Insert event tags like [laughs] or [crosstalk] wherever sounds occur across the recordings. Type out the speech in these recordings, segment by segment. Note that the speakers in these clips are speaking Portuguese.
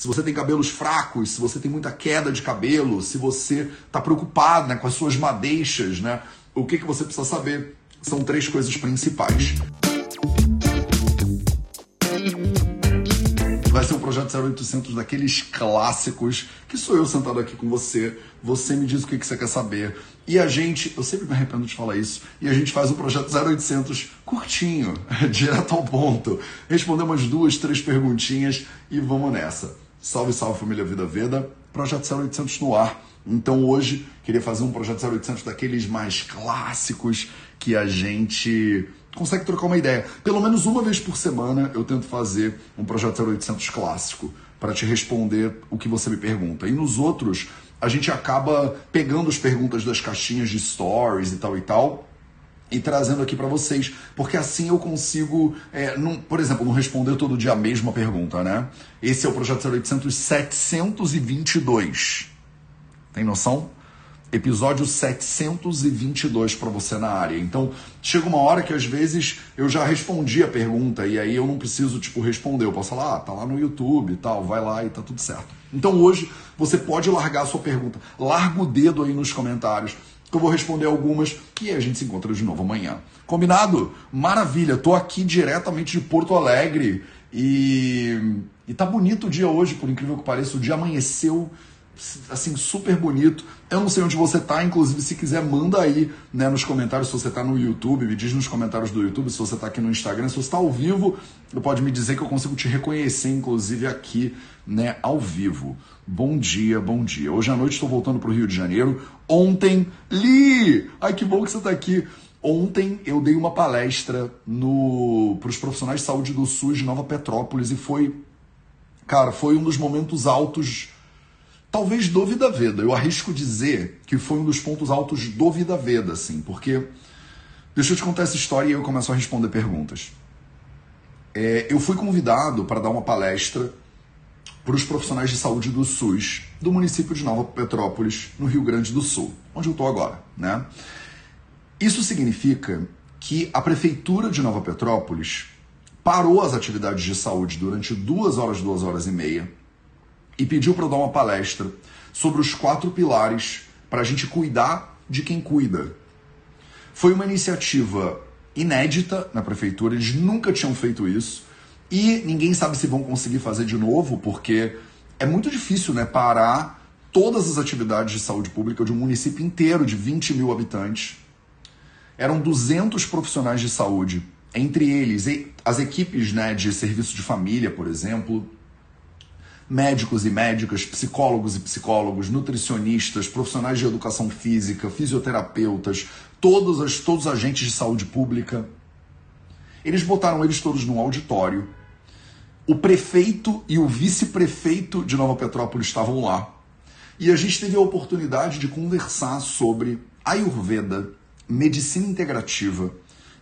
se você tem cabelos fracos, se você tem muita queda de cabelo, se você está preocupado né, com as suas madeixas, né? O que, que você precisa saber? São três coisas principais. Vai ser um projeto 0800 daqueles clássicos, que sou eu sentado aqui com você, você me diz o que, que você quer saber. E a gente, eu sempre me arrependo de falar isso, e a gente faz um projeto 0800 curtinho, [laughs] direto ao ponto. Respondemos duas, três perguntinhas e vamos nessa. Salve, salve família Vida Veda, projeto 0800 no ar. Então hoje queria fazer um projeto 0800 daqueles mais clássicos que a gente consegue trocar uma ideia. Pelo menos uma vez por semana eu tento fazer um projeto 0800 clássico para te responder o que você me pergunta. E nos outros a gente acaba pegando as perguntas das caixinhas de stories e tal e tal e trazendo aqui para vocês, porque assim eu consigo, é, por exemplo, não responder todo dia a mesma pergunta, né? Esse é o projeto 0800 722. Tem noção? Episódio 722 para você na área. Então, chega uma hora que às vezes eu já respondi a pergunta e aí eu não preciso tipo responder, eu posso falar, ah, tá lá no YouTube e tal, vai lá e tá tudo certo. Então, hoje você pode largar a sua pergunta. Larga o dedo aí nos comentários que eu vou responder algumas e a gente se encontra de novo amanhã. Combinado? Maravilha, tô aqui diretamente de Porto Alegre e, e tá bonito o dia hoje, por incrível que pareça, o dia amanheceu assim super bonito. Eu não sei onde você tá, inclusive se quiser manda aí, né, nos comentários se você tá no YouTube, me diz nos comentários do YouTube, se você tá aqui no Instagram, se você tá ao vivo, pode me dizer que eu consigo te reconhecer inclusive aqui, né, ao vivo. Bom dia, bom dia. Hoje à noite estou voltando para o Rio de Janeiro. Ontem, Li! Ai, que bom que você está aqui. Ontem eu dei uma palestra para os profissionais de saúde do SUS de Nova Petrópolis e foi, cara, foi um dos momentos altos, talvez do Vida Veda. Eu arrisco dizer que foi um dos pontos altos do Vida Veda, assim, porque. Deixa eu te contar essa história e eu começo a responder perguntas. É, eu fui convidado para dar uma palestra para os profissionais de saúde do SUS do município de Nova Petrópolis, no Rio Grande do Sul, onde eu estou agora. Né? Isso significa que a prefeitura de Nova Petrópolis parou as atividades de saúde durante duas horas, duas horas e meia e pediu para eu dar uma palestra sobre os quatro pilares para a gente cuidar de quem cuida. Foi uma iniciativa inédita na prefeitura, eles nunca tinham feito isso. E ninguém sabe se vão conseguir fazer de novo, porque é muito difícil né, parar todas as atividades de saúde pública de um município inteiro de 20 mil habitantes. Eram 200 profissionais de saúde, entre eles as equipes né, de serviço de família, por exemplo, médicos e médicas, psicólogos e psicólogos, nutricionistas, profissionais de educação física, fisioterapeutas, todos, as, todos os agentes de saúde pública. Eles botaram eles todos num auditório o prefeito e o vice-prefeito de Nova Petrópolis estavam lá. E a gente teve a oportunidade de conversar sobre Ayurveda, medicina integrativa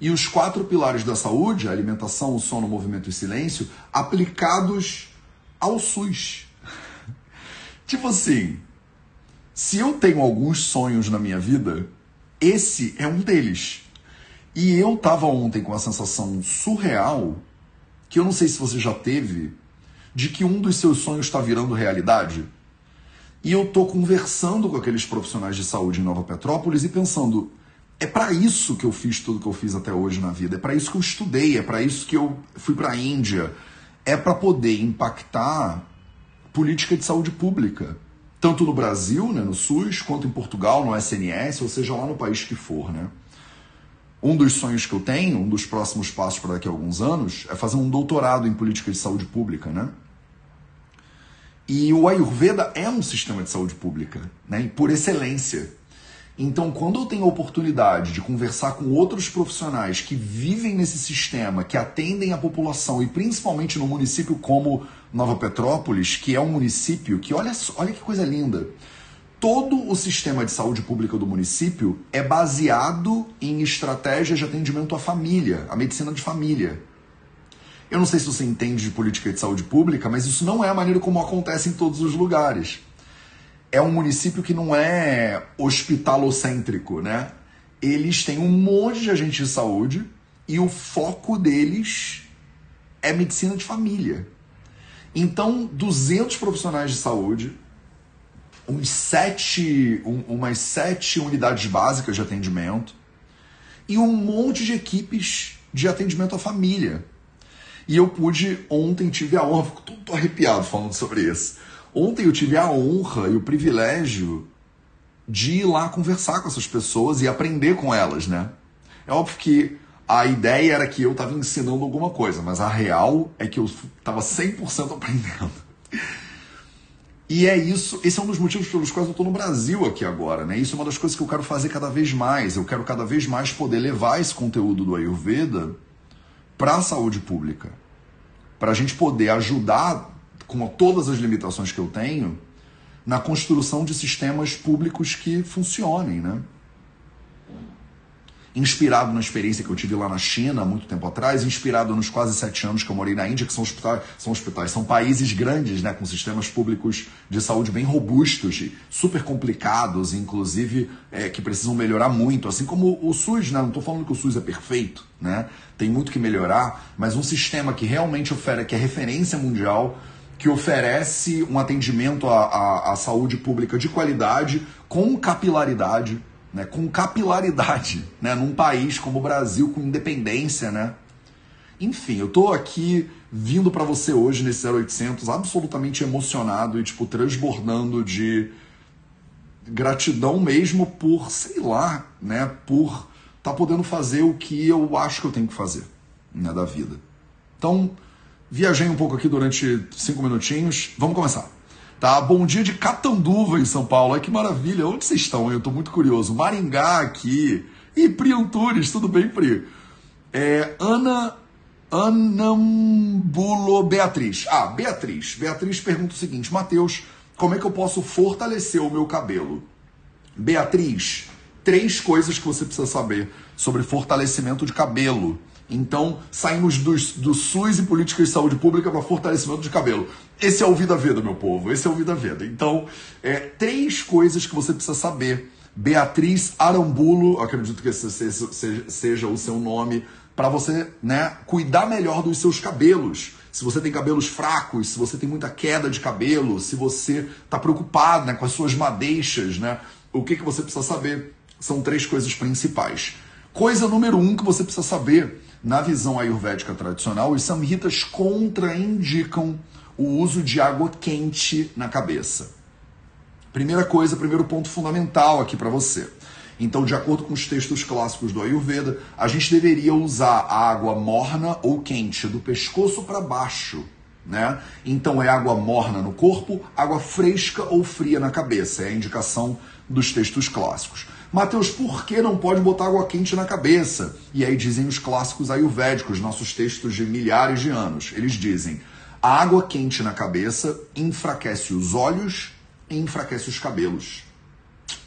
e os quatro pilares da saúde, alimentação, o sono, movimento e silêncio, aplicados ao SUS. [laughs] tipo assim, se eu tenho alguns sonhos na minha vida, esse é um deles. E eu estava ontem com a sensação surreal que eu não sei se você já teve, de que um dos seus sonhos está virando realidade. E eu tô conversando com aqueles profissionais de saúde em Nova Petrópolis e pensando, é para isso que eu fiz tudo que eu fiz até hoje na vida, é para isso que eu estudei, é para isso que eu fui para a Índia, é para poder impactar política de saúde pública, tanto no Brasil, né, no SUS, quanto em Portugal, no SNS, ou seja lá no país que for, né? Um dos sonhos que eu tenho, um dos próximos passos para daqui a alguns anos, é fazer um doutorado em política de saúde pública, né? E o Ayurveda é um sistema de saúde pública, né? por excelência. Então, quando eu tenho a oportunidade de conversar com outros profissionais que vivem nesse sistema, que atendem a população, e principalmente no município como Nova Petrópolis, que é um município que, olha, olha que coisa linda, todo o sistema de saúde pública do município é baseado em estratégias de atendimento à família, à medicina de família. Eu não sei se você entende de política de saúde pública, mas isso não é a maneira como acontece em todos os lugares. É um município que não é hospitalocêntrico, né? Eles têm um monte de agentes de saúde e o foco deles é medicina de família. Então, 200 profissionais de saúde, uns sete, um, umas sete unidades básicas de atendimento e um monte de equipes de atendimento à família. E eu pude, ontem tive a honra, fico todo arrepiado falando sobre isso. Ontem eu tive a honra e o privilégio de ir lá conversar com essas pessoas e aprender com elas, né? É óbvio que a ideia era que eu estava ensinando alguma coisa, mas a real é que eu estava 100% aprendendo. E é isso, esse é um dos motivos pelos quais eu estou no Brasil aqui agora, né? Isso é uma das coisas que eu quero fazer cada vez mais. Eu quero cada vez mais poder levar esse conteúdo do Ayurveda para a saúde pública. Para a gente poder ajudar, com todas as limitações que eu tenho, na construção de sistemas públicos que funcionem, né? Inspirado na experiência que eu tive lá na China muito tempo atrás, inspirado nos quase sete anos que eu morei na Índia, que são hospitais, são, hospitais, são países grandes, né, com sistemas públicos de saúde bem robustos, super complicados, inclusive é, que precisam melhorar muito, assim como o SUS, né, não estou falando que o SUS é perfeito, né, tem muito que melhorar, mas um sistema que realmente oferece, que é referência mundial, que oferece um atendimento à, à, à saúde pública de qualidade, com capilaridade, né, com capilaridade, né, num país como o Brasil, com independência, né? Enfim, eu tô aqui vindo para você hoje nesse 0800 absolutamente emocionado e tipo transbordando de gratidão mesmo por, sei lá, né, por tá podendo fazer o que eu acho que eu tenho que fazer, né, da vida. Então, viajei um pouco aqui durante cinco minutinhos. Vamos começar. Tá? Bom dia de Catanduva, em São Paulo. Ai, que maravilha. Onde vocês estão? Eu estou muito curioso. Maringá aqui. E Pri Antunes, tudo bem, Pri? É, Ana Anambulo Beatriz. Ah, Beatriz. Beatriz pergunta o seguinte: Matheus, como é que eu posso fortalecer o meu cabelo? Beatriz, três coisas que você precisa saber sobre fortalecimento de cabelo. Então, saímos do, do SUS e políticas de saúde pública para fortalecimento de cabelo. Esse é o Vida Veda, meu povo. Esse é o Vida Veda. Então, é, três coisas que você precisa saber. Beatriz Arambulo, acredito que esse seja, o seu nome, para você né, cuidar melhor dos seus cabelos. Se você tem cabelos fracos, se você tem muita queda de cabelo, se você está preocupado né, com as suas madeixas, né, o que, que você precisa saber? São três coisas principais. Coisa número um que você precisa saber na visão ayurvédica tradicional, os samhitas contraindicam o uso de água quente na cabeça. Primeira coisa, primeiro ponto fundamental aqui para você. Então, de acordo com os textos clássicos do Ayurveda, a gente deveria usar a água morna ou quente do pescoço para baixo, né? Então é água morna no corpo, água fresca ou fria na cabeça, é a indicação dos textos clássicos. Mateus, por que não pode botar água quente na cabeça? E aí dizem os clássicos ayurvédicos, nossos textos de milhares de anos. Eles dizem: a água quente na cabeça enfraquece os olhos e enfraquece os cabelos.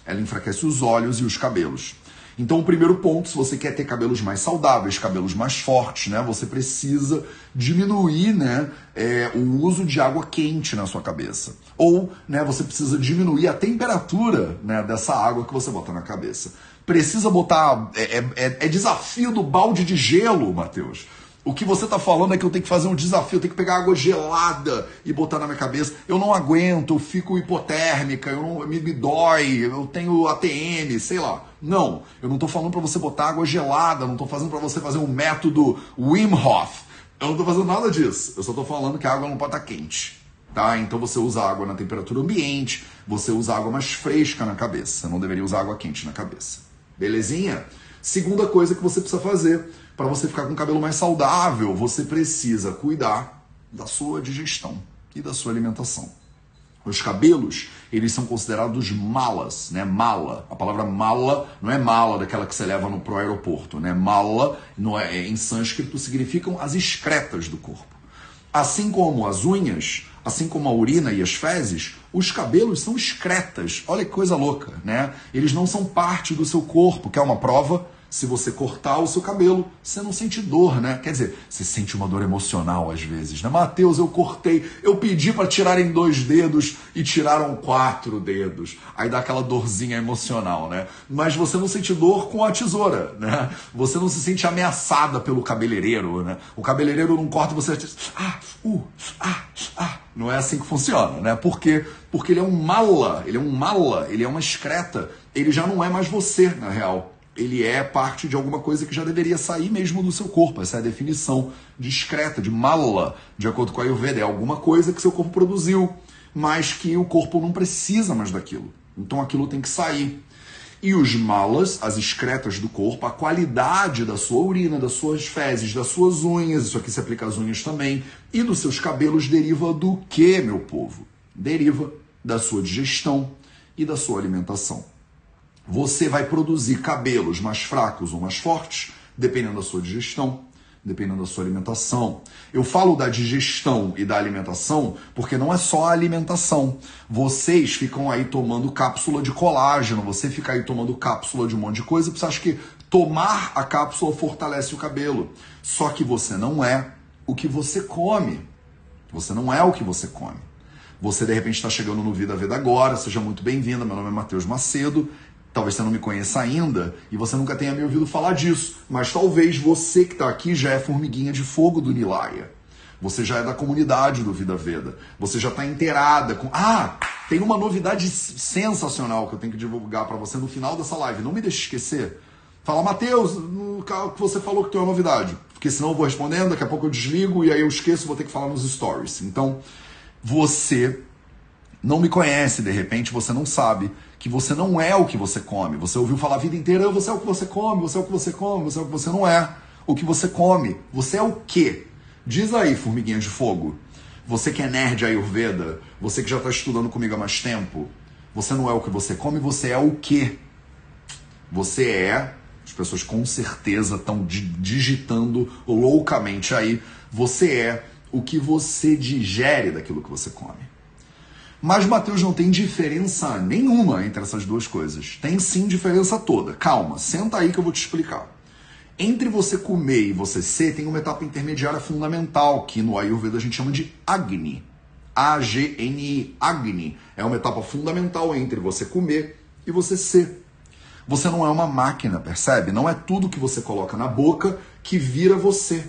Ela enfraquece os olhos e os cabelos. Então, o primeiro ponto, se você quer ter cabelos mais saudáveis, cabelos mais fortes, né, você precisa diminuir né, é, o uso de água quente na sua cabeça. Ou né, você precisa diminuir a temperatura né, dessa água que você bota na cabeça. Precisa botar. É, é, é desafio do balde de gelo, Matheus. O que você está falando é que eu tenho que fazer um desafio, eu tenho que pegar água gelada e botar na minha cabeça. Eu não aguento, eu fico hipotérmica, eu não, me, me dói, eu tenho ATM, sei lá. Não, eu não estou falando para você botar água gelada, não estou fazendo para você fazer um método Wim Hof. Eu não estou fazendo nada disso. Eu só estou falando que a água não pode estar tá quente. Tá? Então você usa água na temperatura ambiente, você usa água mais fresca na cabeça. Você não deveria usar água quente na cabeça. Belezinha? Segunda coisa que você precisa fazer para você ficar com o cabelo mais saudável, você precisa cuidar da sua digestão e da sua alimentação. Os cabelos, eles são considerados malas, né? Mala. A palavra mala não é mala daquela que você leva no pro aeroporto, né? Mala, no, é, em sânscrito, significam as excretas do corpo. Assim como as unhas, assim como a urina e as fezes, os cabelos são excretas. Olha que coisa louca, né? Eles não são parte do seu corpo, que é uma prova Se você cortar o seu cabelo, você não sente dor, né? Quer dizer, você sente uma dor emocional às vezes, né? Mateus, eu cortei, eu pedi para tirarem dois dedos e tiraram quatro dedos. Aí dá aquela dorzinha emocional, né? Mas você não sente dor com a tesoura, né? Você não se sente ameaçada pelo cabeleireiro, né? O cabeleireiro não corta você ah, uh, ah, ah. Não é assim que funciona, né? Por quê? Porque ele é um mala, ele é um mala, ele é uma excreta. Ele já não é mais você, na real ele é parte de alguma coisa que já deveria sair mesmo do seu corpo. Essa é a definição discreta, de mala, de acordo com a Ayurveda. É alguma coisa que seu corpo produziu, mas que o corpo não precisa mais daquilo. Então aquilo tem que sair. E os malas, as excretas do corpo, a qualidade da sua urina, das suas fezes, das suas unhas, isso aqui se aplica às unhas também, e dos seus cabelos deriva do que, meu povo? Deriva da sua digestão e da sua alimentação você vai produzir cabelos mais fracos ou mais fortes, dependendo da sua digestão, dependendo da sua alimentação. Eu falo da digestão e da alimentação porque não é só a alimentação. Vocês ficam aí tomando cápsula de colágeno, você fica aí tomando cápsula de um monte de coisa, você acha que tomar a cápsula fortalece o cabelo. Só que você não é o que você come. Você não é o que você come. Você de repente está chegando no Vida Vida agora, seja muito bem-vinda. Meu nome é Matheus Macedo Talvez você não me conheça ainda e você nunca tenha me ouvido falar disso, mas talvez você que está aqui já é formiguinha de fogo do Nilaya. Você já é da comunidade do Vida Veda. Você já está inteirada com. Ah, tem uma novidade sensacional que eu tenho que divulgar para você no final dessa live. Não me deixe esquecer. Fala, Matheus, no que você falou que tem uma novidade. Porque senão eu vou respondendo, daqui a pouco eu desligo e aí eu esqueço, vou ter que falar nos stories. Então, você não me conhece, de repente você não sabe que você não é o que você come. Você ouviu falar a vida inteira, ah, você é o que você come, você é o que você come, você é o que você não é. O que você come. Você é o quê? Diz aí, formiguinha de fogo. Você que é nerd Ayurveda, você que já está estudando comigo há mais tempo, você não é o que você come, você é o quê? Você é, as pessoas com certeza estão digitando loucamente aí, você é o que você digere daquilo que você come. Mas Mateus não tem diferença nenhuma entre essas duas coisas. Tem sim diferença toda. Calma, senta aí que eu vou te explicar. Entre você comer e você ser, tem uma etapa intermediária fundamental, que no Ayurveda a gente chama de Agni. A-G-N-I, Agni. É uma etapa fundamental entre você comer e você ser. Você não é uma máquina, percebe? Não é tudo que você coloca na boca que vira você.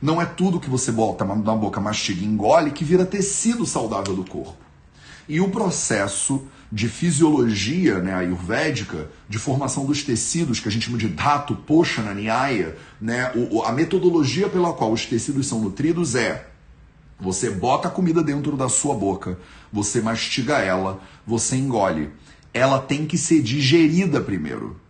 Não é tudo que você bota na boca, mastiga e engole que vira tecido saudável do corpo. E o processo de fisiologia né, ayurvédica, de formação dos tecidos, que a gente chama de dhatu poshana nyaya, né, o, a metodologia pela qual os tecidos são nutridos é você bota a comida dentro da sua boca, você mastiga ela, você engole. Ela tem que ser digerida primeiro.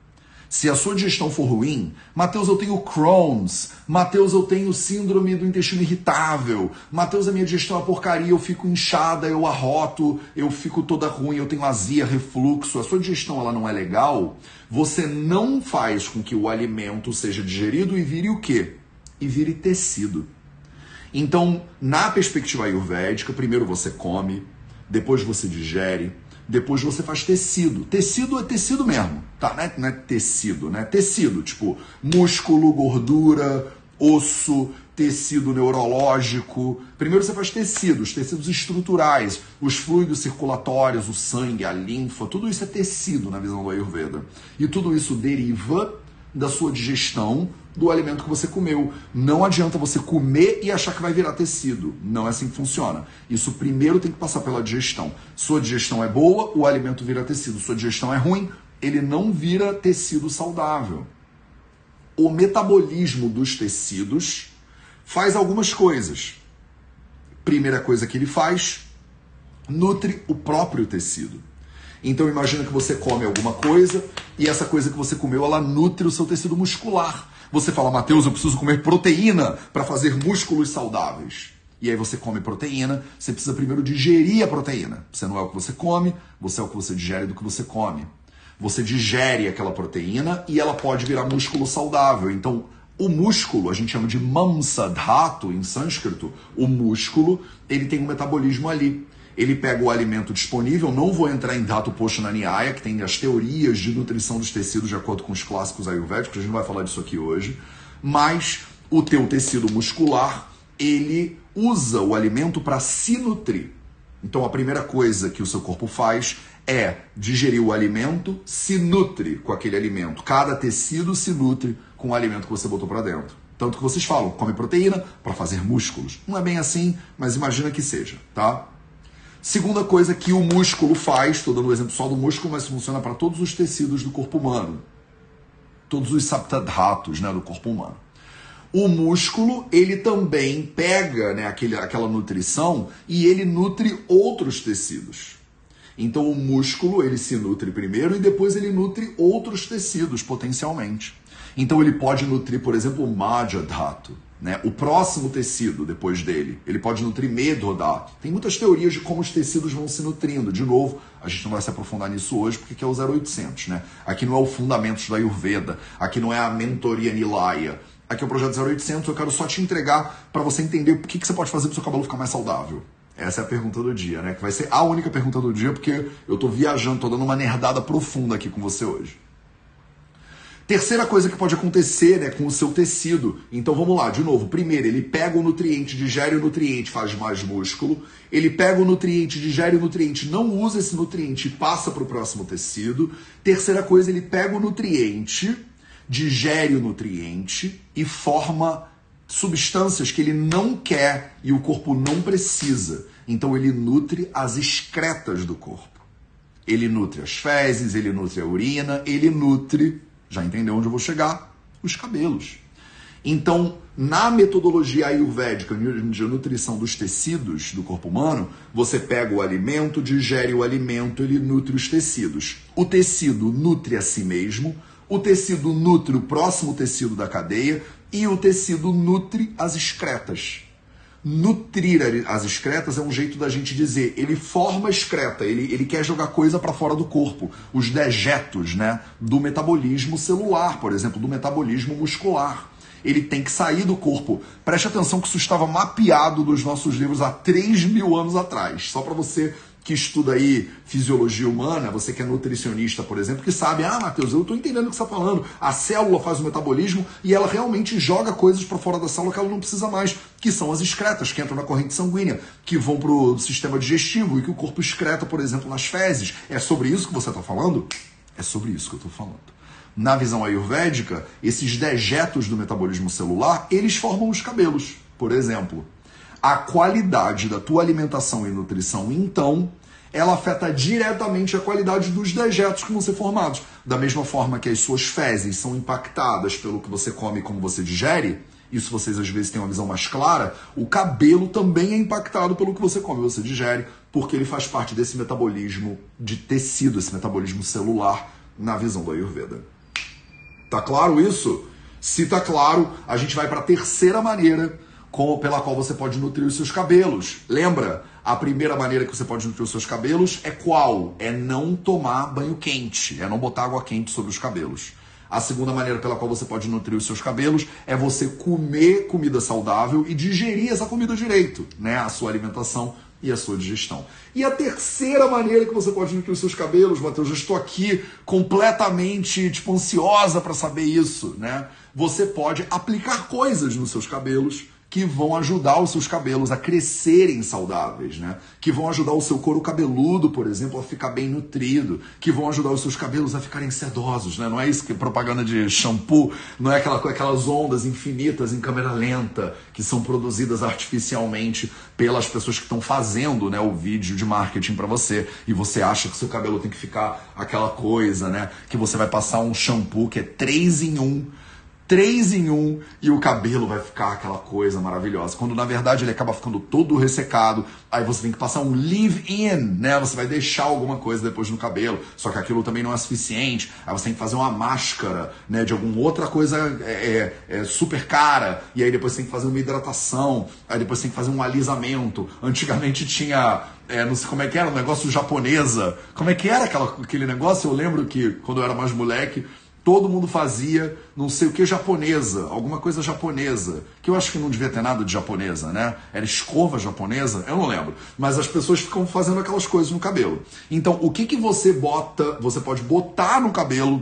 Se a sua digestão for ruim, Mateus, eu tenho Crohn's, Mateus, eu tenho síndrome do intestino irritável, Mateus, a minha digestão é uma porcaria, eu fico inchada, eu arroto, eu fico toda ruim, eu tenho azia, refluxo, a sua digestão ela não é legal, você não faz com que o alimento seja digerido e vire o quê? E vire tecido. Então, na perspectiva ayurvédica, primeiro você come, depois você digere, depois você faz tecido. Tecido é tecido mesmo, tá? Não é, não é tecido, né? Tecido, tipo músculo, gordura, osso, tecido neurológico. Primeiro você faz tecidos, tecidos estruturais, os fluidos circulatórios, o sangue, a linfa, tudo isso é tecido na visão do Ayurveda. E tudo isso deriva da sua digestão do alimento que você comeu. Não adianta você comer e achar que vai virar tecido. Não é assim que funciona. Isso primeiro tem que passar pela digestão. Sua digestão é boa, o alimento vira tecido. Sua digestão é ruim, ele não vira tecido saudável. O metabolismo dos tecidos faz algumas coisas. Primeira coisa que ele faz, nutre o próprio tecido. Então imagina que você come alguma coisa e essa coisa que você comeu, ela nutre o seu tecido muscular. Você fala, Mateus, eu preciso comer proteína para fazer músculos saudáveis. E aí você come proteína, você precisa primeiro digerir a proteína. Você não é o que você come, você é o que você digere do que você come. Você digere aquela proteína e ela pode virar músculo saudável. Então, o músculo, a gente chama de mamsa dhatu em sânscrito, o músculo, ele tem um metabolismo ali ele pega o alimento disponível, não vou entrar em dado posto na Niaya, que tem as teorias de nutrição dos tecidos de acordo com os clássicos ayurvédicos, a gente não vai falar disso aqui hoje, mas o teu tecido muscular, ele usa o alimento para se nutrir. Então a primeira coisa que o seu corpo faz é digerir o alimento, se nutre com aquele alimento. Cada tecido se nutre com o alimento que você botou para dentro. Tanto que vocês falam, come proteína para fazer músculos. Não é bem assim, mas imagina que seja, tá? Segunda coisa que o músculo faz, estou dando o um exemplo só do músculo, mas funciona para todos os tecidos do corpo humano. Todos os saptadhatus né, do corpo humano. O músculo, ele também pega né, aquele, aquela nutrição e ele nutre outros tecidos. Então o músculo, ele se nutre primeiro e depois ele nutre outros tecidos potencialmente. Então ele pode nutrir, por exemplo, o Majadhatu, né? o próximo tecido depois dele. Ele pode nutrir Medhodhatu. Tem muitas teorias de como os tecidos vão se nutrindo. De novo, a gente não vai se aprofundar nisso hoje porque aqui é o 0800. Né? Aqui não é o Fundamentos da Ayurveda, aqui não é a Mentoria Nilaya aqui é o projeto 0800, eu quero só te entregar para você entender o que, que você pode fazer para o seu cabelo ficar mais saudável. Essa é a pergunta do dia, né? Que vai ser a única pergunta do dia, porque eu tô viajando, tô dando uma nerdada profunda aqui com você hoje. Terceira coisa que pode acontecer né, com o seu tecido. Então vamos lá, de novo. Primeiro, ele pega o nutriente, digere o nutriente, faz mais músculo. Ele pega o nutriente, digere o nutriente, não usa esse nutriente e passa para o próximo tecido. Terceira coisa, ele pega o nutriente, digere o nutriente e forma substâncias que ele não quer e o corpo não precisa. Então ele nutre as excretas do corpo. Ele nutre as fezes, ele nutre a urina, ele nutre, já entendeu onde eu vou chegar? Os cabelos. Então, na metodologia ayurvédica de nutrição dos tecidos do corpo humano, você pega o alimento, digere o alimento, ele nutre os tecidos. O tecido nutre a si mesmo, o tecido nutre o próximo tecido da cadeia e o tecido nutre as excretas. Nutrir as excretas é um jeito da gente dizer, ele forma excreta, ele, ele quer jogar coisa para fora do corpo. Os dejetos né, do metabolismo celular, por exemplo, do metabolismo muscular. Ele tem que sair do corpo. Preste atenção que isso estava mapeado nos nossos livros há 3 mil anos atrás. Só para você que estuda aí fisiologia humana, você que é nutricionista, por exemplo, que sabe, ah, Matheus, eu estou entendendo o que você está falando. A célula faz o metabolismo e ela realmente joga coisas para fora da célula que ela não precisa mais, que são as excretas, que entram na corrente sanguínea, que vão para o sistema digestivo e que o corpo excreta, por exemplo, nas fezes. É sobre isso que você está falando? É sobre isso que eu estou falando. Na visão ayurvédica, esses dejetos do metabolismo celular, eles formam os cabelos, por exemplo a qualidade da tua alimentação e nutrição, então, ela afeta diretamente a qualidade dos dejetos que vão ser formados. Da mesma forma que as suas fezes são impactadas pelo que você come e como você digere, isso vocês às vezes têm uma visão mais clara, o cabelo também é impactado pelo que você come e você digere, porque ele faz parte desse metabolismo de tecido, esse metabolismo celular na visão do Ayurveda. Tá claro isso? Se tá claro, a gente vai para a terceira maneira com, pela qual você pode nutrir os seus cabelos. Lembra? A primeira maneira que você pode nutrir os seus cabelos é qual? É não tomar banho quente, é não botar água quente sobre os cabelos. A segunda maneira pela qual você pode nutrir os seus cabelos é você comer comida saudável e digerir essa comida direito, né? A sua alimentação e a sua digestão. E a terceira maneira que você pode nutrir os seus cabelos, Matheus, eu estou aqui completamente tipo, ansiosa para saber isso, né? Você pode aplicar coisas nos seus cabelos que vão ajudar os seus cabelos a crescerem saudáveis, né? Que vão ajudar o seu couro cabeludo, por exemplo, a ficar bem nutrido, que vão ajudar os seus cabelos a ficarem sedosos, né? Não é isso que é propaganda de shampoo, não é aquela, aquelas ondas infinitas em câmera lenta que são produzidas artificialmente pelas pessoas que estão fazendo, né, o vídeo de marketing para você e você acha que seu cabelo tem que ficar aquela coisa, né? Que você vai passar um shampoo que é 3 em 1 três em um e o cabelo vai ficar aquela coisa maravilhosa. Quando na verdade ele acaba ficando todo ressecado, aí você tem que passar um leave-in, né? Você vai deixar alguma coisa depois no cabelo, só que aquilo também não é suficiente. Aí você tem que fazer uma máscara, né? De alguma outra coisa é, é, é super cara, e aí depois você tem que fazer uma hidratação, aí depois você tem que fazer um alisamento. Antigamente tinha é, não sei como é que era, um negócio japonesa. Como é que era aquela, aquele negócio? Eu lembro que quando eu era mais moleque, todo mundo fazia não sei o que japonesa, alguma coisa japonesa, que eu acho que não devia ter nada de japonesa, né? Era escova japonesa, eu não lembro. Mas as pessoas ficam fazendo aquelas coisas no cabelo. Então, o que que você bota, você pode botar no cabelo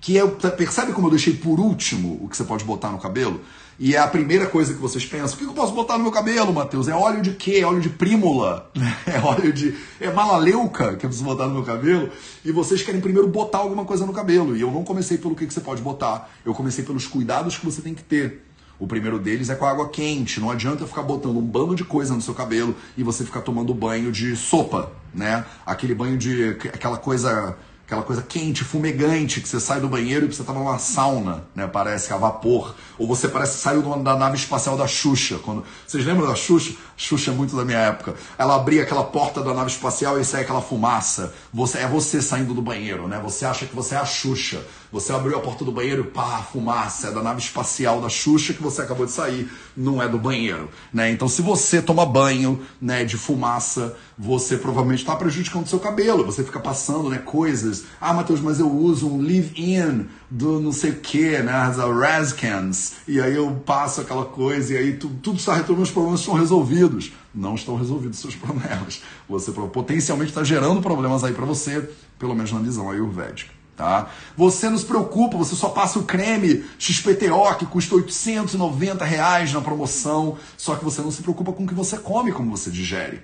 que é, percebe como eu deixei por último o que você pode botar no cabelo? E é a primeira coisa que vocês pensam: o que eu posso botar no meu cabelo, Matheus? É óleo de quê? É óleo de prímula? [laughs] É óleo de. É malaleuca que eu preciso botar no meu cabelo? E vocês querem primeiro botar alguma coisa no cabelo. E eu não comecei pelo que você pode botar. Eu comecei pelos cuidados que você tem que ter. O primeiro deles é com água quente. Não adianta ficar botando um bando de coisa no seu cabelo e você ficar tomando banho de sopa, né? Aquele banho de. aquela coisa aquela coisa quente, fumegante, que você sai do banheiro e você tá numa sauna, né? Parece a vapor. Ou você parece que saiu da nave espacial da Xuxa. Quando... Vocês lembram da Xuxa? Xuxa é muito da minha época. Ela abria aquela porta da nave espacial e sai aquela fumaça. Você, é você saindo do banheiro, né? Você acha que você é a Xuxa. Você abriu a porta do banheiro e pá, fumaça. É da nave espacial da Xuxa que você acabou de sair. Não é do banheiro, né? Então se você toma banho, né, de fumaça, você provavelmente está prejudicando o seu cabelo. Você fica passando, né, coisas. Ah, Matheus, mas eu uso um leave-in do não sei o que, né, as Razcans. E aí eu passo aquela coisa e aí tu, tudo está retornando, os problemas estão resolvidos. Não estão resolvidos os seus [laughs] problemas. Você potencialmente está gerando problemas aí para você, pelo menos na visão ayurvédica. Tá? Você nos preocupa, você só passa o creme XPTO que custa 890 reais na promoção, só que você não se preocupa com o que você come, como você digere.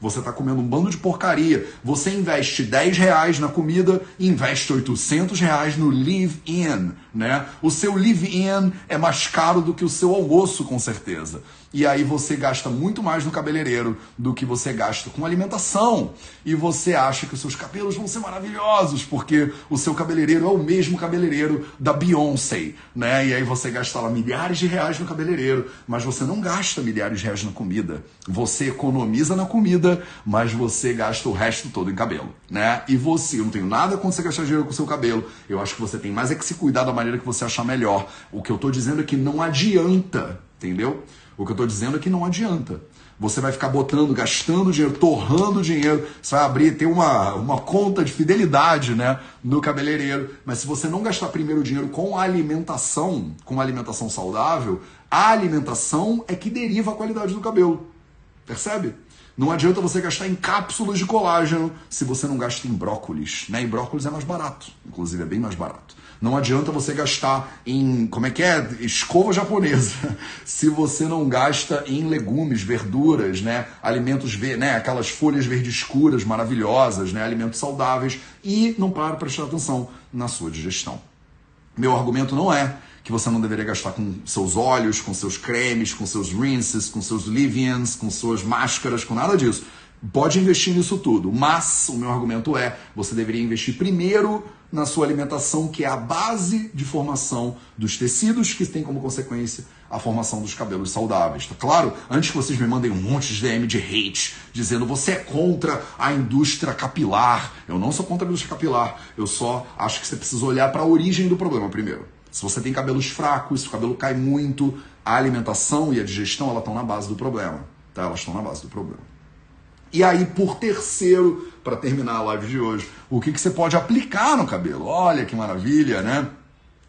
Você está comendo um bando de porcaria. Você investe 10 reais na comida e investe 800 reais no live-in. Né? O seu live-in é mais caro do que o seu almoço, com certeza e aí você gasta muito mais no cabeleireiro do que você gasta com alimentação. E você acha que os seus cabelos vão ser maravilhosos, porque o seu cabeleireiro é o mesmo cabeleireiro da Beyoncé, né? E aí você gasta lá milhares de reais no cabeleireiro, mas você não gasta milhares de reais na comida. Você economiza na comida, mas você gasta o resto todo em cabelo, né? E você, eu não tenho nada contra você gastar dinheiro com o seu cabelo. Eu acho que você tem mais é que se cuidar da maneira que você achar melhor. O que eu tô dizendo é que não adianta, entendeu? O que eu estou dizendo é que não adianta. Você vai ficar botando, gastando dinheiro, torrando dinheiro, você vai abrir, ter uma, uma conta de fidelidade né, no cabeleireiro. Mas se você não gastar primeiro dinheiro com alimentação, com alimentação saudável, a alimentação é que deriva a qualidade do cabelo. Percebe? Não adianta você gastar em cápsulas de colágeno se você não gasta em brócolis. Né? E brócolis é mais barato, inclusive é bem mais barato. Não adianta você gastar em, como é que é? Escova japonesa. [laughs] Se você não gasta em legumes, verduras, né? Alimentos, né? Aquelas folhas verdes escuras maravilhosas, né? Alimentos saudáveis e não para prestar atenção na sua digestão. Meu argumento não é que você não deveria gastar com seus óleos, com seus cremes, com seus rinses, com seus leave-ins, com suas máscaras, com nada disso. Pode investir nisso tudo, mas o meu argumento é: você deveria investir primeiro na sua alimentação, que é a base de formação dos tecidos, que tem como consequência a formação dos cabelos saudáveis. Tá claro? Antes que vocês me mandem um monte de DM de hate, dizendo você é contra a indústria capilar. Eu não sou contra a indústria capilar. Eu só acho que você precisa olhar para a origem do problema primeiro. Se você tem cabelos fracos, se o cabelo cai muito, a alimentação e a digestão elas estão na base do problema. Tá? Elas estão na base do problema. E aí, por terceiro, para terminar a live de hoje, o que, que você pode aplicar no cabelo? Olha que maravilha, né?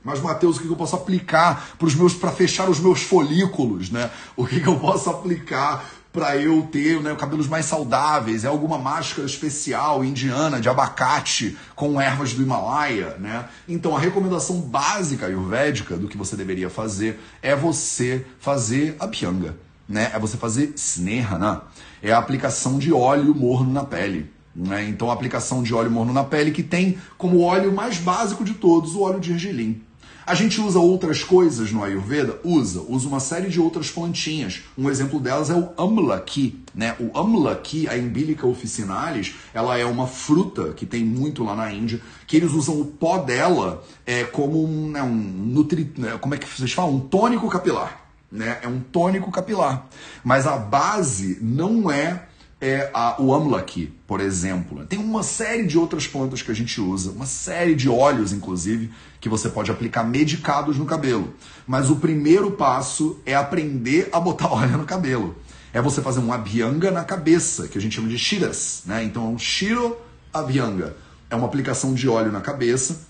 Mas, Mateus, o que, que eu posso aplicar para os meus para fechar os meus folículos, né? O que, que eu posso aplicar para eu ter né, cabelos mais saudáveis? É alguma máscara especial indiana de abacate com ervas do Himalaia, né? Então, a recomendação básica ayurvédica do que você deveria fazer é você fazer a pianga né, é você fazer snehana, é a aplicação de óleo morno na pele. Né? Então, a aplicação de óleo morno na pele que tem como óleo mais básico de todos o óleo de gergelim. A gente usa outras coisas no Ayurveda? Usa. Usa uma série de outras plantinhas. Um exemplo delas é o amlaki. Né? O amlaki, a Embilica officinalis, ela é uma fruta que tem muito lá na Índia, que eles usam o pó dela é, como um, né, um nutri... Né, como é que vocês falam? Um tônico capilar né? É um tônico capilar. Mas a base não é, é a, o amlaki, por exemplo. Tem uma série de outras plantas que a gente usa, uma série de óleos, inclusive, que você pode aplicar medicados no cabelo. Mas o primeiro passo é aprender a botar [laughs] óleo no cabelo. É você fazer um abhyanga na cabeça, que a gente chama de shiras. Né? Então, é um shiro abhyanga. É uma aplicação de óleo na cabeça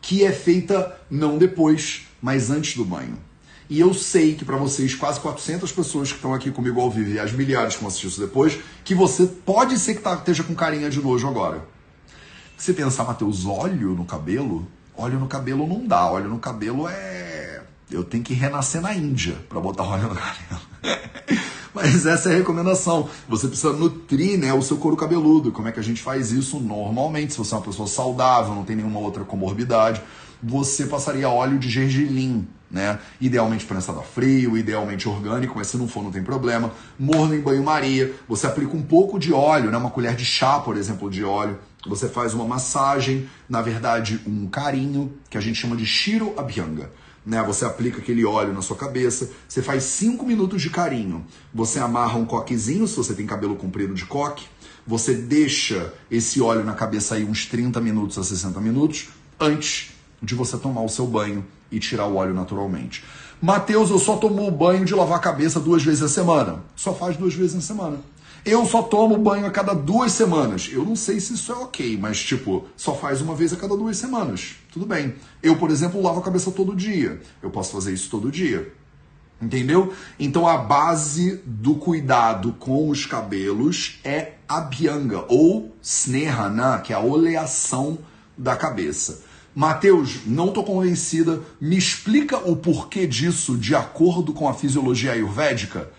que é feita não depois, mas antes do banho. E eu sei que para vocês, quase 400 pessoas que estão aqui comigo ao vivo e as milhares que vão assistir isso depois, que você pode ser que tá, esteja com carinha de nojo agora. Você pensar, Matheus, óleo no cabelo? Óleo no cabelo não dá. Óleo no cabelo é. Eu tenho que renascer na Índia para botar óleo no cabelo. [laughs] Mas essa é a recomendação. Você precisa nutrir né, o seu couro cabeludo. Como é que a gente faz isso normalmente? Se você é uma pessoa saudável, não tem nenhuma outra comorbidade, você passaria óleo de gergelim né? Idealmente prensado a frio, idealmente orgânico, mas se não for não tem problema. Morno em banho-maria, você aplica um pouco de óleo, né? Uma colher de chá, por exemplo, de óleo. Você faz uma massagem, na verdade, um carinho, que a gente chama de shiro abhyanga. Né? Você aplica aquele óleo na sua cabeça, você faz 5 minutos de carinho. Você amarra um coquezinho, se você tem cabelo comprido de coque. Você deixa esse óleo na cabeça aí uns 30 minutos a 60 minutos antes de você tomar o seu banho e tirar o óleo naturalmente. Mateus, eu só tomo banho de lavar a cabeça duas vezes a semana. Só faz duas vezes na semana. Eu só tomo banho a cada duas semanas. Eu não sei se isso é ok, mas tipo, só faz uma vez a cada duas semanas. Tudo bem. Eu, por exemplo, lavo a cabeça todo dia. Eu posso fazer isso todo dia. Entendeu? Então a base do cuidado com os cabelos é a bianga ou snehana, que é a oleação da cabeça. Mateus, não estou convencida. Me explica o porquê disso de acordo com a fisiologia ayurvédica?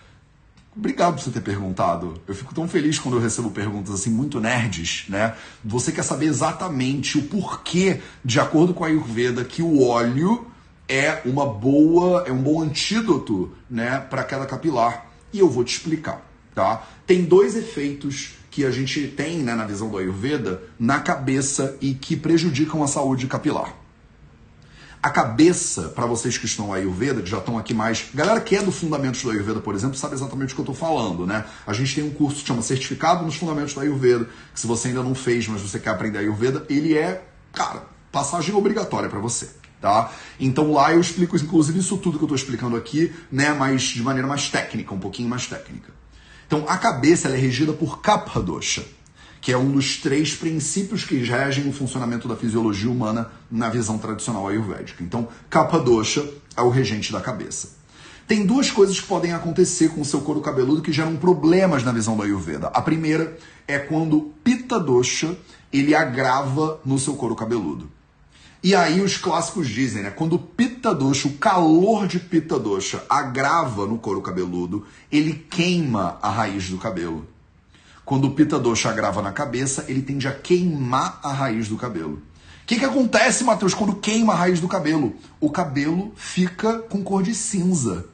Obrigado por você ter perguntado. Eu fico tão feliz quando eu recebo perguntas assim muito nerds, né? Você quer saber exatamente o porquê, de acordo com a Ayurveda, que o óleo é uma boa, é um bom antídoto, né, para queda capilar. E eu vou te explicar, tá? Tem dois efeitos que a gente tem né, na visão do Ayurveda na cabeça e que prejudicam a saúde capilar. A cabeça, para vocês que estão no Ayurveda, que já estão aqui mais. Galera que é do Fundamentos do Ayurveda, por exemplo, sabe exatamente o que eu estou falando, né? A gente tem um curso que chama Certificado nos Fundamentos do Ayurveda, que se você ainda não fez, mas você quer aprender Ayurveda, ele é, cara, passagem obrigatória para você. Tá? Então lá eu explico, inclusive, isso tudo que eu estou explicando aqui, né? Mas de maneira mais técnica, um pouquinho mais técnica. Então, a cabeça é regida por Kapha Dosha, que é um dos três princípios que regem o funcionamento da fisiologia humana na visão tradicional ayurvédica. Então, Kapha Dosha é o regente da cabeça. Tem duas coisas que podem acontecer com o seu couro cabeludo que geram problemas na visão da Ayurveda. A primeira é quando Pitta Dosha ele agrava no seu couro cabeludo. E aí os clássicos dizem, né? Quando o Pitta Dosha, o calor de Pitta Dosha agrava no couro cabeludo, ele queima a raiz do cabelo. Quando o Pitta Dosha agrava na cabeça, ele tende a queimar a raiz do cabelo. O que, que acontece, Matheus, quando queima a raiz do cabelo? O cabelo fica com cor de cinza.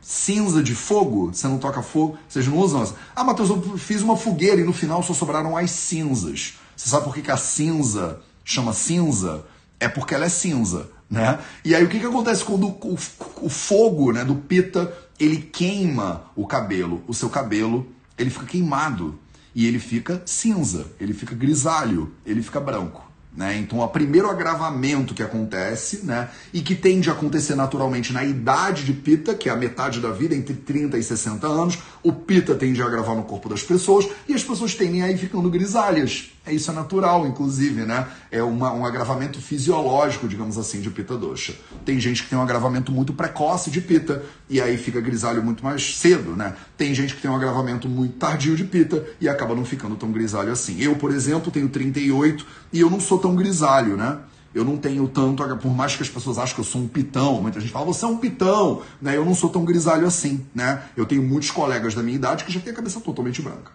Cinza de fogo? Você não toca fogo? Vocês não usam? Ah, Matheus, eu fiz uma fogueira e no final só sobraram as cinzas. Você sabe por que, que a cinza chama cinza, é porque ela é cinza, né? E aí o que, que acontece quando o, o, o fogo né, do pita ele queima o cabelo? O seu cabelo ele fica queimado e ele fica cinza, ele fica grisalho, ele fica branco. Né? Então, o primeiro agravamento que acontece, né, e que tende a acontecer naturalmente na idade de Pita, que é a metade da vida, entre 30 e 60 anos, o Pita tende a agravar no corpo das pessoas e as pessoas tendem a ir ficando grisalhas. É isso é natural, inclusive, né? É uma, um agravamento fisiológico, digamos assim, de pita doxa. Tem gente que tem um agravamento muito precoce de pita e aí fica grisalho muito mais cedo, né? Tem gente que tem um agravamento muito tardio de pita e acaba não ficando tão grisalho assim. Eu, por exemplo, tenho 38 e eu não sou tão grisalho, né? Eu não tenho tanto, por mais que as pessoas achem que eu sou um pitão, muita gente fala, você é um pitão, né? Eu não sou tão grisalho assim, né? Eu tenho muitos colegas da minha idade que já têm a cabeça totalmente branca.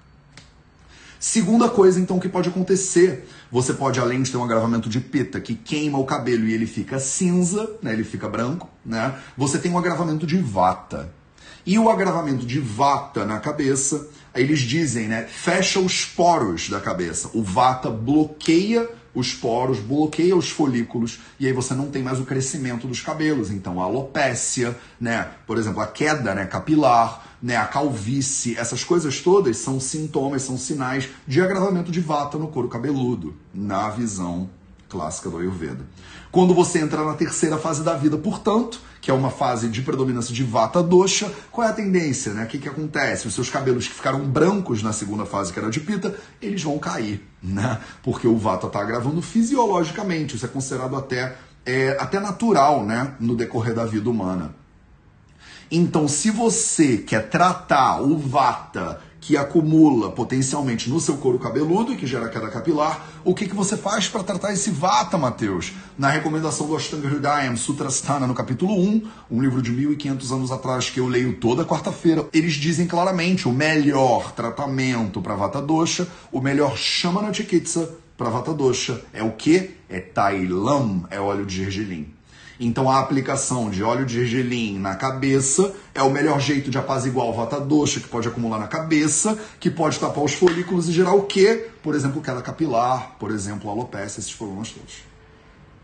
Segunda coisa, então, que pode acontecer, você pode, além de ter um agravamento de pita que queima o cabelo e ele fica cinza, né, ele fica branco, né, você tem um agravamento de vata. E o agravamento de vata na cabeça, eles dizem, né, fecha os poros da cabeça. O vata bloqueia os poros, bloqueia os folículos e aí você não tem mais o crescimento dos cabelos. Então a alopécia, né, por exemplo, a queda, né, capilar, né, a calvície, essas coisas todas são sintomas, são sinais de agravamento de vata no couro cabeludo, na visão clássica do Ayurveda. Quando você entra na terceira fase da vida, portanto, que é uma fase de predominância de Vata Dosha, qual é a tendência, né? O que, que acontece? Os seus cabelos que ficaram brancos na segunda fase, que era de Pita, eles vão cair, né? Porque o Vata está agravando fisiologicamente, isso é considerado até, é, até natural, né? No decorrer da vida humana. Então, se você quer tratar o Vata que acumula potencialmente no seu couro cabeludo e que gera queda capilar, o que, que você faz para tratar esse vata, Mateus? Na recomendação do Ashtanga Hridayam Sutrasthana, no capítulo 1, um livro de 1500 anos atrás que eu leio toda quarta-feira, eles dizem claramente o melhor tratamento para vata dosha, o melhor shamana chikitsa para vata dosha é o que? É tailam, é óleo de gergelim. Então a aplicação de óleo de gergelim na cabeça é o melhor jeito de apaziguar o vata dosha que pode acumular na cabeça, que pode tapar os folículos e gerar o quê? Por exemplo, queda capilar, por exemplo, alopecia, esses problemas todos.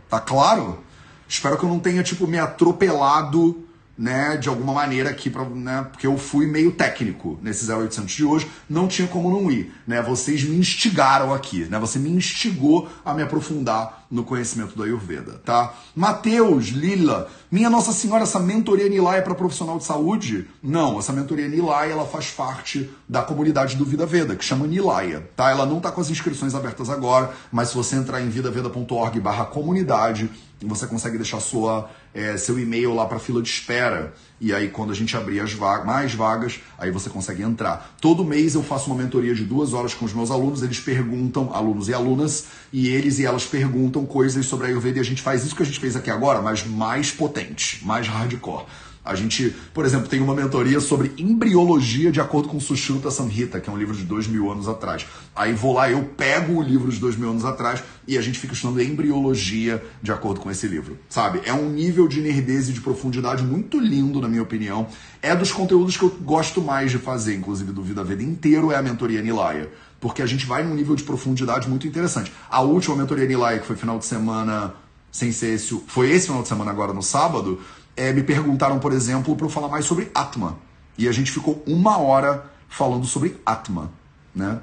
Tá claro? Espero que eu não tenha tipo me atropelado né, de alguma maneira aqui, pra, né, porque eu fui meio técnico nesse 0800 de hoje, não tinha como não ir, né, vocês me instigaram aqui, né, você me instigou a me aprofundar no conhecimento do Ayurveda, tá? Mateus, Lila, minha Nossa Senhora, essa mentoria Nilaya é para profissional de saúde? Não, essa mentoria Nilaya, ela faz parte da comunidade do Vida Veda, que chama Nilaya, tá? Ela não tá com as inscrições abertas agora, mas se você entrar em vidaveda.org barra comunidade, você consegue deixar sua, é, seu e-mail lá para fila de espera. E aí, quando a gente abrir as vagas, mais vagas, aí você consegue entrar. Todo mês eu faço uma mentoria de duas horas com os meus alunos. Eles perguntam, alunos e alunas, e eles e elas perguntam coisas sobre a Ayurveda. E a gente faz isso que a gente fez aqui agora, mas mais potente, mais hardcore. A gente, por exemplo, tem uma mentoria sobre embriologia de acordo com Sushruta Samhita, que é um livro de dois mil anos atrás. Aí vou lá, eu pego o livro de dois mil anos atrás e a gente fica estudando embriologia de acordo com esse livro, sabe? É um nível de nerdez e de profundidade muito lindo, na minha opinião. É dos conteúdos que eu gosto mais de fazer, inclusive do Vida Veda inteiro, é a mentoria Nilaya. Porque a gente vai num nível de profundidade muito interessante. A última mentoria Nilaya, que foi final de semana, sem ser esse, foi esse final de semana agora no sábado, é, me perguntaram, por exemplo, para eu falar mais sobre Atma. E a gente ficou uma hora falando sobre Atma, né?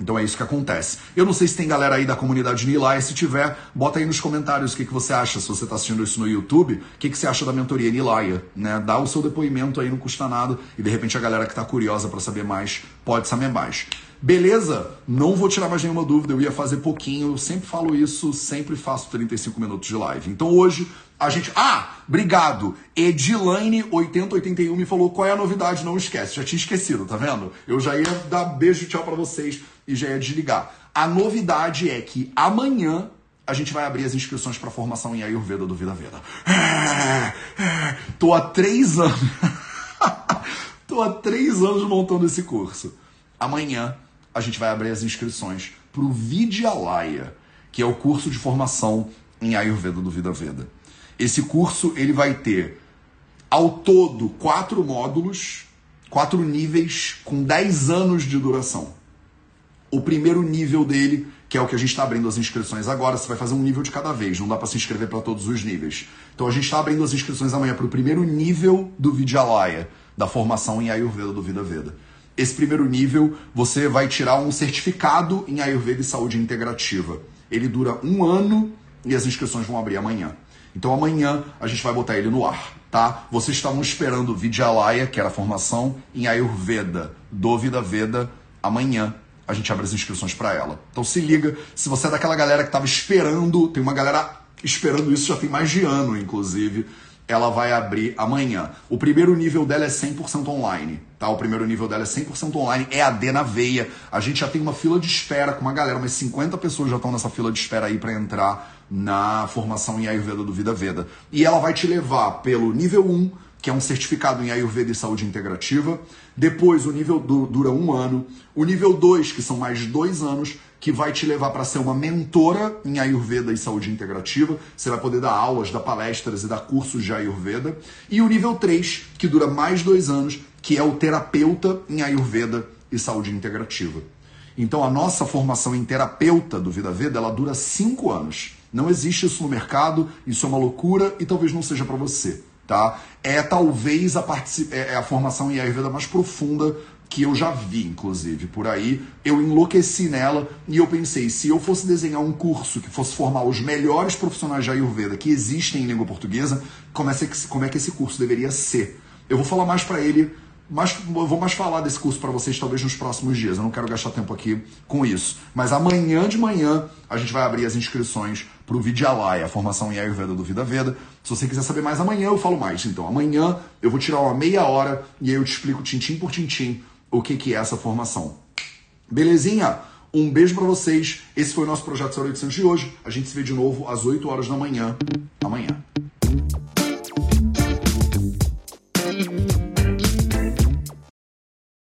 Então é isso que acontece. Eu não sei se tem galera aí da comunidade Nilaya, se tiver, bota aí nos comentários o que, que você acha, se você está assistindo isso no YouTube, o que, que você acha da mentoria Nilaya, né? Dá o seu depoimento aí, não custa nada, e de repente a galera que está curiosa para saber mais, pode saber mais. Beleza? Não vou tirar mais nenhuma dúvida, eu ia fazer pouquinho, eu sempre falo isso, sempre faço 35 minutos de live. Então hoje a gente. Ah, obrigado. Edilane8081 me falou qual é a novidade, não esquece. Já tinha esquecido, tá vendo? Eu já ia dar beijo tchau para vocês e já ia desligar. A novidade é que amanhã a gente vai abrir as inscrições para formação em Ayurveda do Vida Veda. [laughs] Tô há três anos. [laughs] tô há três anos montando esse curso. Amanhã a gente vai abrir as inscrições para o Vidyalaya, que é o curso de formação em Ayurveda do Vida Veda. Esse curso ele vai ter ao todo quatro módulos, quatro níveis com 10 anos de duração. O primeiro nível dele, que é o que a gente está abrindo as inscrições agora, você vai fazer um nível de cada vez, não dá para se inscrever para todos os níveis. Então a gente está abrindo as inscrições amanhã para o primeiro nível do Vidyalaya, da formação em Ayurveda do Vida Veda. Esse primeiro nível, você vai tirar um certificado em Ayurveda e Saúde Integrativa. Ele dura um ano e as inscrições vão abrir amanhã. Então amanhã a gente vai botar ele no ar, tá? Vocês estavam esperando Vidyalaya, que era a formação em Ayurveda, do Vida Veda, amanhã a gente abre as inscrições para ela. Então se liga, se você é daquela galera que estava esperando, tem uma galera esperando isso já tem mais de ano, inclusive, ela vai abrir amanhã. O primeiro nível dela é 100% online, tá? O primeiro nível dela é 100% online, é AD na veia. A gente já tem uma fila de espera com uma galera, umas 50 pessoas já estão nessa fila de espera aí para entrar na formação em Ayurveda do Vida Veda. E ela vai te levar pelo nível 1, que é um certificado em Ayurveda e Saúde Integrativa. Depois, o nível dura um ano. O nível 2, que são mais dois anos, que vai te levar para ser uma mentora em Ayurveda e Saúde Integrativa. Você vai poder dar aulas, dar palestras e dar cursos de Ayurveda. E o nível 3, que dura mais dois anos, que é o terapeuta em Ayurveda e Saúde Integrativa. Então, a nossa formação em terapeuta do Vida Veda, ela dura cinco anos. Não existe isso no mercado, isso é uma loucura e talvez não seja para você, tá? É talvez a, é, é a formação em Ayurveda mais profunda que eu já vi, inclusive, por aí. Eu enlouqueci nela e eu pensei, se eu fosse desenhar um curso que fosse formar os melhores profissionais de Ayurveda que existem em língua portuguesa, como é que, como é que esse curso deveria ser? Eu vou falar mais para ele mas vou mais falar desse curso para vocês talvez nos próximos dias. Eu não quero gastar tempo aqui com isso. Mas amanhã de manhã a gente vai abrir as inscrições para o Vidyalaya, a formação em Ayurveda do Vida Veda. Se você quiser saber mais amanhã, eu falo mais. Então, amanhã eu vou tirar uma meia hora e aí eu te explico tintim por tintim o que, que é essa formação. Belezinha? Um beijo para vocês. Esse foi o nosso projeto 0800 de hoje. A gente se vê de novo às 8 horas da manhã amanhã.